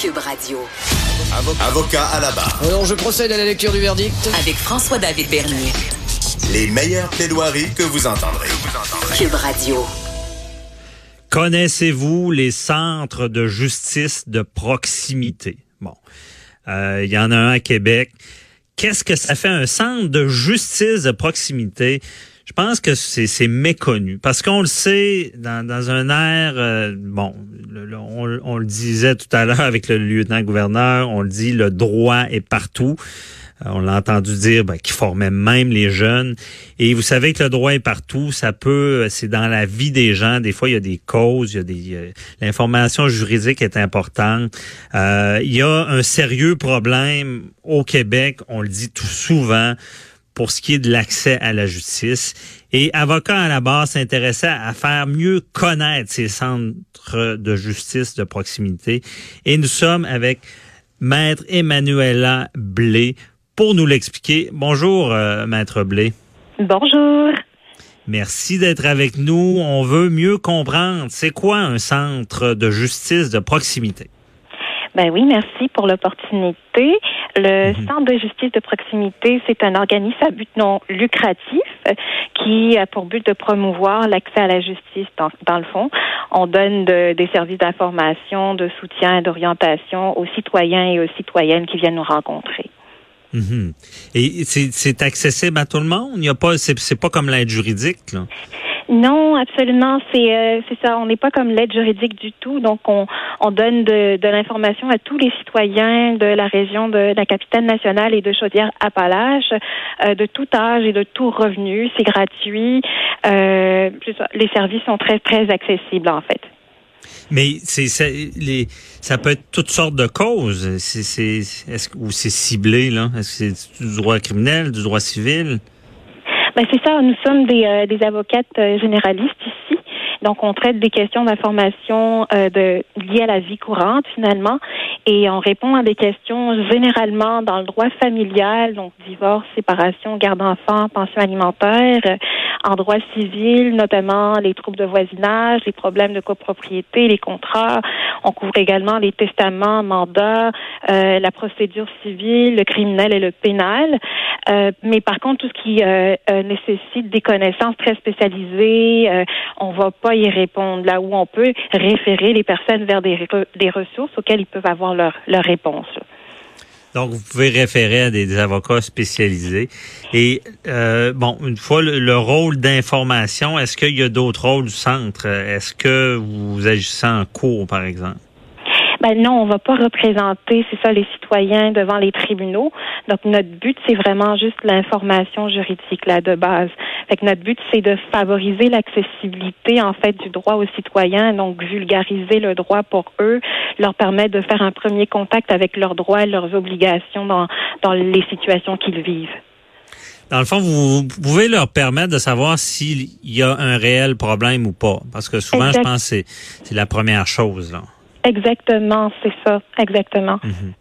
Cube Radio. Avocat à la barre. Alors, je procède à la lecture du verdict. Avec François-David Bernier. Les meilleures plaidoiries que vous entendrez. Cube Radio. Connaissez-vous les centres de justice de proximité? Bon, euh, il y en a un à Québec. Qu'est-ce que ça fait un centre de justice de proximité? Je pense que c'est méconnu parce qu'on le sait dans, dans un air, euh, bon, on, on, le disait tout à l'heure avec le lieutenant-gouverneur, on le dit, le droit est partout. Euh, on l'a entendu dire ben, qu'il formait même les jeunes. Et vous savez que le droit est partout. Ça peut, c'est dans la vie des gens. Des fois, il y a des causes, il y a des. L'information juridique est importante. Euh, il y a un sérieux problème au Québec. On le dit tout souvent pour ce qui est de l'accès à la justice. Et Avocat à la base s'intéressait à faire mieux connaître ces centres de justice de proximité. Et nous sommes avec Maître Emmanuela Blé pour nous l'expliquer. Bonjour, euh, Maître Blé. Bonjour. Merci d'être avec nous. On veut mieux comprendre, c'est quoi un centre de justice de proximité? Ben oui, merci pour l'opportunité. Le mhm. Centre de justice de proximité, c'est un organisme à but non lucratif euh, qui a pour but de promouvoir l'accès à la justice dans, dans, le fond. On donne des services d'information, de soutien et d'orientation aux citoyens et aux citoyennes qui viennent nous rencontrer. Mhm. Et c'est accessible à tout le monde? Il y a pas, c'est pas comme l'aide juridique, là? Non, absolument. C'est euh, c'est ça. On n'est pas comme l'aide juridique du tout. Donc, on, on donne de, l'information à tous les citoyens de la région de la capitale nationale et de Chaudière-Appalaches, euh, de tout âge et de tout revenu. C'est gratuit. Euh, les services sont très très accessibles en fait. Mais ça, ça peut être toutes sortes de causes. C'est, est-ce ou c'est ciblé là? Est-ce que c'est du droit criminel, du droit civil? Ben c'est ça. Nous sommes des, euh, des avocates euh, généralistes ici. Donc, on traite des questions d'information euh, de, liées à la vie courante, finalement, et on répond à des questions généralement dans le droit familial, donc divorce, séparation, garde d'enfants, pension alimentaire, en droit civil, notamment les troubles de voisinage, les problèmes de copropriété, les contrats. On couvre également les testaments, mandats, euh, la procédure civile, le criminel et le pénal. Euh, mais par contre, tout ce qui euh, euh nécessite des connaissances très spécialisées, euh, on va pas y répondre. Là où on peut référer les personnes vers des, des ressources auxquelles ils peuvent avoir leur, leur réponse. Donc, vous pouvez référer à des, avocats spécialisés. Et euh, bon, une fois le, rôle d'information, est-ce qu'il y a d'autres rôles du centre? Est-ce que vous agissez en cours, par exemple? Ben non, on va pas représenter, c'est ça, les citoyens devant les tribunaux. Donc notre but, c'est vraiment juste l'information juridique là de base. Fait que notre but, c'est de favoriser l'accessibilité en fait du droit aux citoyens, donc vulgariser le droit pour eux, leur permettre de faire un premier contact avec leurs droits et leurs obligations dans, dans les situations qu'ils vivent. Dans le fond, vous, pouvez leur permettre de savoir s'il y a un réel problème ou pas. Parce que souvent, je pense que c'est la première chose. Là. Exactement, c'est ça, exactement. Mhm.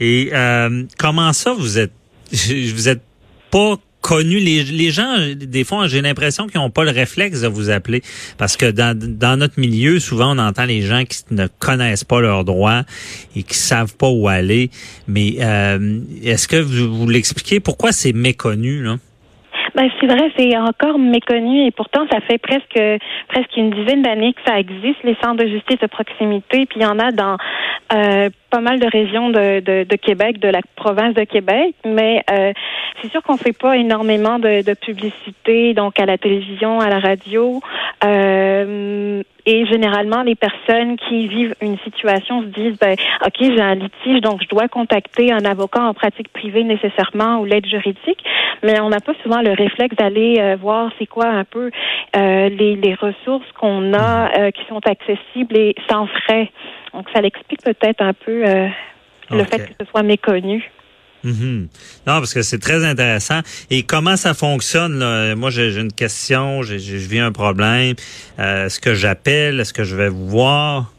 Et euh, comment ça, vous êtes, vous êtes pas connu? Les, les gens des fois j'ai l'impression qu'ils n'ont pas le réflexe de vous appeler. Parce que dans, dans notre milieu souvent on entend les gens qui ne connaissent pas leurs droits et qui savent pas où aller. Mais euh, est-ce que vous, vous l'expliquez? Pourquoi c'est méconnu là? Ben, c'est vrai, c'est encore méconnu et pourtant ça fait presque presque une dizaine d'années que ça existe, les centres de justice de proximité, puis il y en a dans euh, pas mal de régions de, de, Québec, de la province de Québec, mais euh, c'est sûr qu'on fait pas énormément de, de, publicité, donc à la télévision, à la radio, euh, et généralement les personnes qui vivent une situation se disent, ben, ok, j'ai un litige, donc je dois contacter un avocat en pratique privée nécessairement ou l'aide juridique, mais on n'a pas souvent le réflexe d'aller euh, voir c'est quoi un peu euh, les, les, ressources qu'on a euh, qui sont accessibles et sans frais. Donc, ça l'explique peut-être un peu euh, le fait que ce soit méconnu. Mm-hmm. Non, parce que c'est très intéressant. Et comment ça fonctionne? Là? Moi, j'ai une question, je vis un problème. Euh, est-ce que j'appelle? Est-ce que je vais vous voir?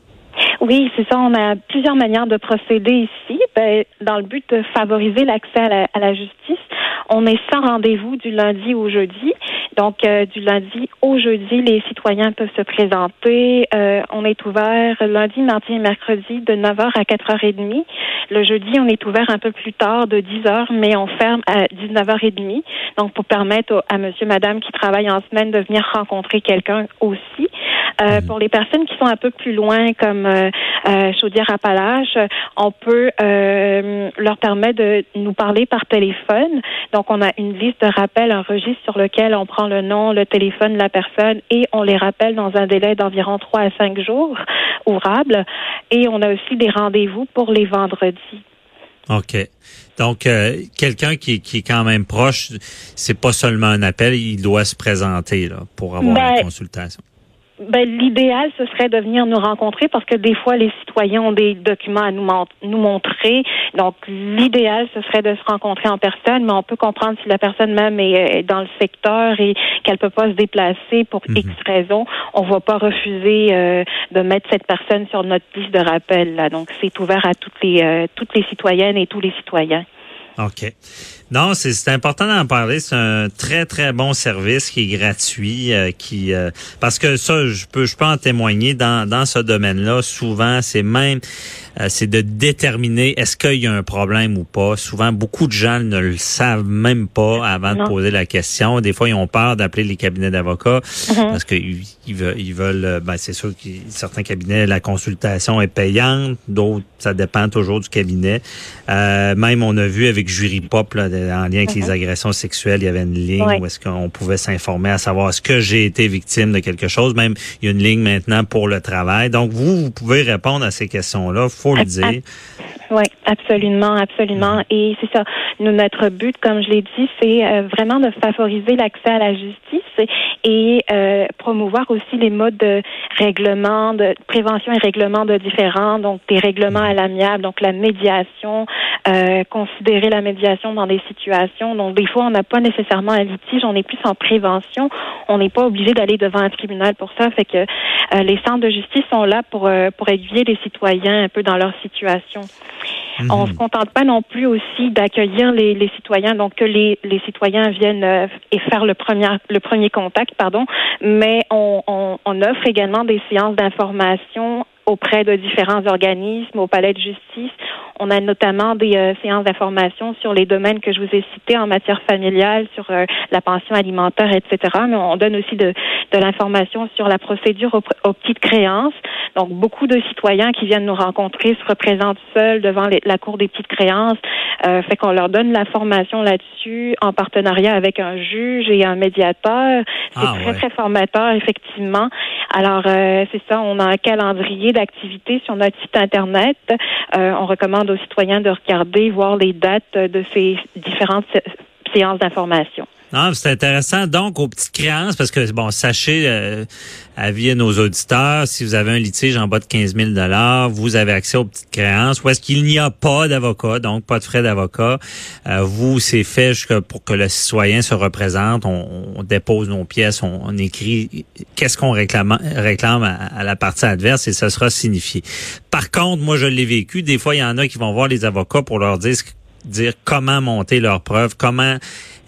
Oui, c'est ça. On a plusieurs manières de procéder ici. Ben, dans le but de favoriser l'accès à la, à la justice, on est sans rendez-vous du lundi au jeudi Donc, euh, du lundi au jeudi, les citoyens peuvent se présenter. Euh, on est ouvert lundi, mardi et mercredi de 9h à 4h30. Le jeudi, on est ouvert un peu plus tard de 10h, mais on ferme à 19h30. Donc, pour permettre à monsieur, madame qui travaillent en semaine de venir rencontrer quelqu'un aussi. Euh, pour les personnes qui sont un peu plus loin, comme euh, euh, Chaudière-Appalaches, on peut leur permettre de nous parler par téléphone. Donc, on a une liste de rappels, un registre sur lequel on prend le nom, le téléphone la personne et on les rappelle dans un délai d'environ 3 à 5 jours ouvrables. Et on a aussi des rendez-vous pour les vendredis. OK. Donc, quelqu'un qui, qui, est quand même proche, c'est pas seulement un appel, il doit se présenter là, pour avoir une consultation. Ben, l'idéal, ce serait de venir nous rencontrer parce que des fois, les citoyens ont des documents à nous, nous montrer. Donc, l'idéal, ce serait de se rencontrer en personne, mais on peut comprendre si la personne même est, dans le secteur et qu'elle peut pas se déplacer pour mhm. X raisons. On va pas refuser euh, de mettre cette personne sur notre liste de rappel. Là. Donc, c'est ouvert à toutes les, euh, toutes les citoyennes et tous les citoyens. OK. Non, c'est important d'en parler. C'est un très très bon service qui est gratuit, euh, qui euh, parce que ça, je peux je peux en témoigner dans dans ce domaine-là. Souvent, c'est même euh, c'est de déterminer est-ce qu'il y a un problème ou pas. Souvent, beaucoup de gens ne le savent même pas avant de poser la question. Des fois, ils ont peur d'appeler les cabinets d'avocats mm-hmm. parce qu'ils ils veulent, ils veulent ben c'est sûr que certains cabinets la consultation est payante, d'autres ça dépend toujours du cabinet. même on a vu avec Jury Pop là, en lien avec les mhm. agressions sexuelles, il y avait une ligne où est-ce qu'on pouvait s'informer à savoir est-ce que j'ai été victime de quelque chose. Même il y a une ligne maintenant pour le travail. Donc vous, vous pouvez répondre à ces questions-là, faut le dire. Oui, absolument, absolument. Mhm. Et c'est ça. Nous, notre but, comme je l'ai dit, c'est euh, vraiment de favoriser l'accès à la justice et euh, promouvoir aussi les modes de règlement, de prévention et règlement de différents, donc des règlements mhm. à l'amiable, donc la médiation, euh, considérer la médiation dans des situations. Donc, des fois, on n'a pas nécessairement un litige, on est plus en prévention. On n'est pas obligé d'aller devant un tribunal pour ça. Fait que euh, les centres de justice sont là pour, euh, pour aiguiller les citoyens un peu dans leur situation. On On se contente pas non plus aussi d'accueillir les, les, citoyens, donc que les, les citoyens viennent euh, et faire le premier le premier contact, pardon, mais on, on, on offre également des séances d'information auprès de différents organismes, au palais de justice. On a notamment des euh, séances d'information sur les domaines que je vous ai cités en matière familiale, sur euh, la pension alimentaire, etc. Mais on donne aussi de, de l'information sur la procédure aux, petites créances. Donc, beaucoup de citoyens qui viennent nous rencontrer se représentent seuls devant la Cour des petites créances. Euh, fait qu'on leur donne la formation là-dessus en partenariat avec un juge et un médiateur. C'est ah, très, très formateur, effectivement. Alors, euh, c'est ça, on a un calendrier d'activités sur notre site Internet. Euh, on recommande aux citoyens de regarder, voir les dates de ces différentes séances d'information. Non, c'est intéressant. Donc, aux petites créances, parce que, bon, sachez, euh, avis à nos auditeurs, si vous avez un litige en bas de 15 000 vous avez accès aux petites créances. Ou est-ce qu'il n'y a pas d'avocat, donc pas de frais d'avocat? Euh, vous, c'est fait pour que le citoyen se représente. On, dépose nos pièces, on, écrit qu'est-ce qu'on réclame, réclame à, la partie adverse et ça sera signifié. Par contre, moi, je l'ai vécu. Des fois, il y en a qui vont voir les avocats pour leur dire dire comment monter leurs preuves, comment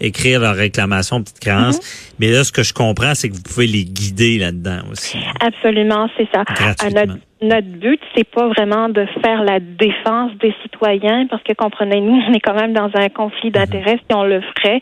écrire leur réclamation petite créance. Mhm. Mais là, ce que je comprends, c'est que vous pouvez les guider là-dedans aussi. Absolument, c'est ça. notre, notre but, c'est pas vraiment de faire la défense des citoyens, parce que comprenez-nous, on est quand même dans un conflit d'intérêts si on le ferait.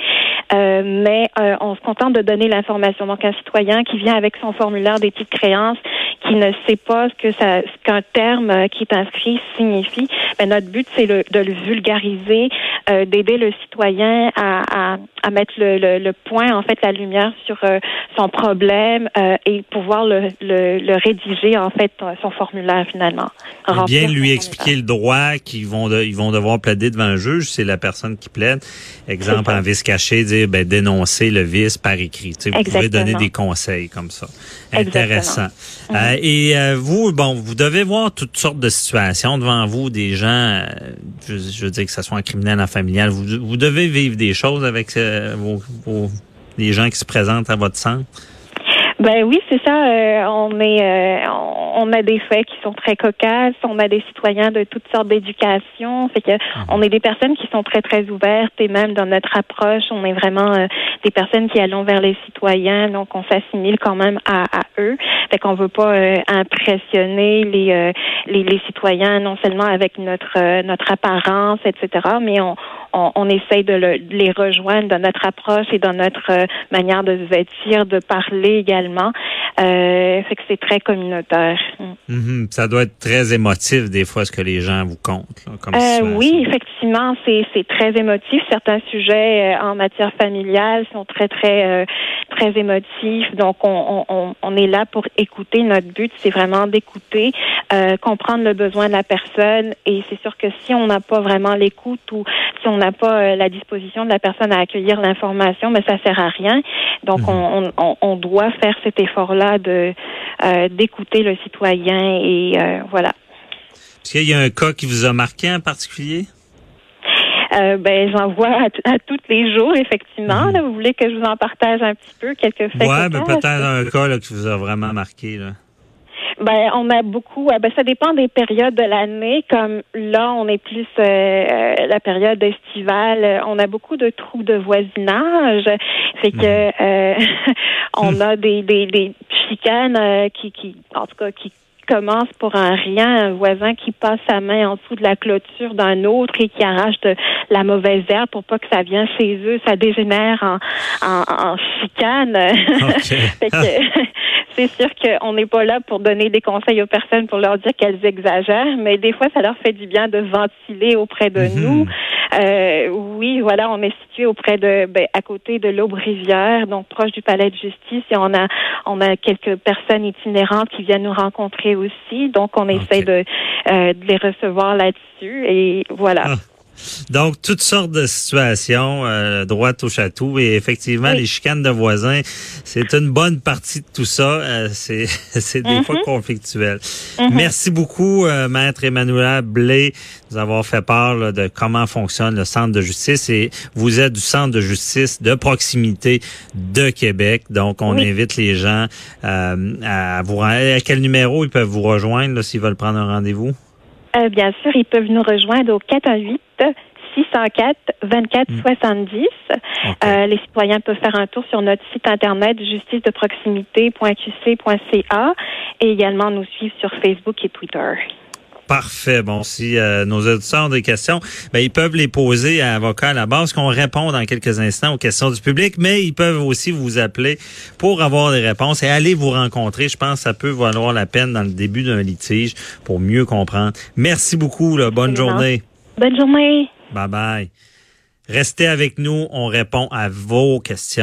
Euh, mais euh, on se contente de donner l'information. Donc, un citoyen qui vient avec son formulaire des petites créances, qui ne sait pas ce que ça, qu'un terme euh, qui est inscrit signifie, ben, notre but, c'est de le vulgariser, euh, d'aider le citoyen à, à, à mettre le, le, le, point, en fait, la lumière sur euh, son problème euh, et pouvoir le, le, le, rédiger, en fait, son formulaire finalement. Bien lui expliquer le droit qu'ils vont ils vont devoir plaider devant un juge, c'est la personne qui plaide. Exemple en vice caché, dire ben dénoncer le vice par écrit. Tu sais, vous pouvez donner des conseils comme ça. Intéressant. Euh, et euh, vous, bon, vous devez voir toutes sortes de situations devant vous, des gens, euh, je, veux dire que ce soit en criminel, en familial, vous, devez vivre des choses avec vos, vos, les gens qui se présentent à votre centre. Ben oui, c'est ça. Euh, on est, euh, on a des faits qui sont très cocasses. On a des citoyens de toutes sortes d'éducation. Fait que mhm. on est des personnes qui sont très très ouvertes et même dans notre approche, on est vraiment euh, des personnes qui allons vers les citoyens. Donc on s'assimile quand même à, à, eux. Fait qu'on veut pas impressionner les, les, les citoyens non seulement avec notre notre apparence, etc. Mais on on, on essaye de, le, de, les rejoindre dans notre approche et dans notre manière de se vêtir, de parler également. Euh, fait que c'est très communautaire. Mm-hmm. Ça doit être très émotif des fois ce que les gens vous comptent. comme euh, oui, effectivement, c'est c'est très émotif. Certains sujets euh, en matière familiale sont très très euh, très émotifs. Donc on, on, on est là pour écouter. Notre but, c'est vraiment d'écouter, euh, comprendre le besoin de la personne. Et c'est sûr que si on n'a pas vraiment l'écoute ou si on n'a pas la disposition de la personne à accueillir l'information, mais ben, ça sert à rien. Donc mm-hmm. on, on, on doit faire cet effort-là de euh, d'écouter le citoyen et euh, voilà. Est-ce qu'il y a un cas qui vous a marqué en particulier? Euh, ben, j'en vois à, tous les jours, effectivement. Mhm. vous voulez que je vous en partage un petit peu quelques faits? Oui, ben, peut-être un cas qui vous a vraiment marqué. Là. Ben, on a beaucoup. Ben, ça dépend des périodes de l'année. Comme là, on est plus euh, la période estivale. On a beaucoup de trous de voisinage. Fait que mhm. euh, on a des des, des chicanes euh, qui, qui, en tout cas, qui commence pour un rien, un voisin qui passe sa main en dessous de la clôture d'un autre et qui arrache de la mauvaise herbe pour pas que ça vienne chez eux, ça dégénère en, en, en chicane. c'est sûr qu'on n'est pas là pour donner des conseils aux personnes pour leur dire qu'elles exagèrent, mais des fois, ça leur fait du bien de ventiler auprès de mhm. nous. Euh, oui, voilà, on est situé auprès de, ben, à côté de l'Aube-Rivière, donc proche du Palais de Justice, et on a, on a quelques personnes itinérantes qui viennent nous rencontrer aussi, donc on essaie de, euh, de les recevoir là-dessus, et voilà. Ah. Donc, toutes sortes de situations, euh, droite au château. Et effectivement, les chicanes de voisins, c'est une bonne partie de tout ça. Euh, c'est c'est des fois mhm. conflictuel. Mhm. Merci beaucoup, euh, Maître Emmanuel Blé, de nous avoir fait part de comment fonctionne le centre de justice. Et vous êtes du centre de justice de proximité de Québec. Donc, on invite les gens euh, à vous... À quel numéro ils peuvent vous rejoindre s'ils veulent prendre un rendez-vous? Euh, bien sûr, ils peuvent nous rejoindre au 418 604 24 70. les citoyens peuvent faire un tour sur notre site internet justice de proximité.qc.ca et également nous suivre sur Facebook et Twitter. Parfait. Bon, si euh, nos auditeurs ont des questions, ben, ils peuvent les poser à avocat à la base, qu'on répond dans quelques instants aux questions du public, mais ils peuvent aussi vous appeler pour avoir des réponses et aller vous rencontrer. Je pense que ça peut valoir la peine dans le début d'un litige pour mieux comprendre. Merci beaucoup. Là. Bonne journée. Bonne journée. Bye bye. Restez avec nous. On répond à vos questions.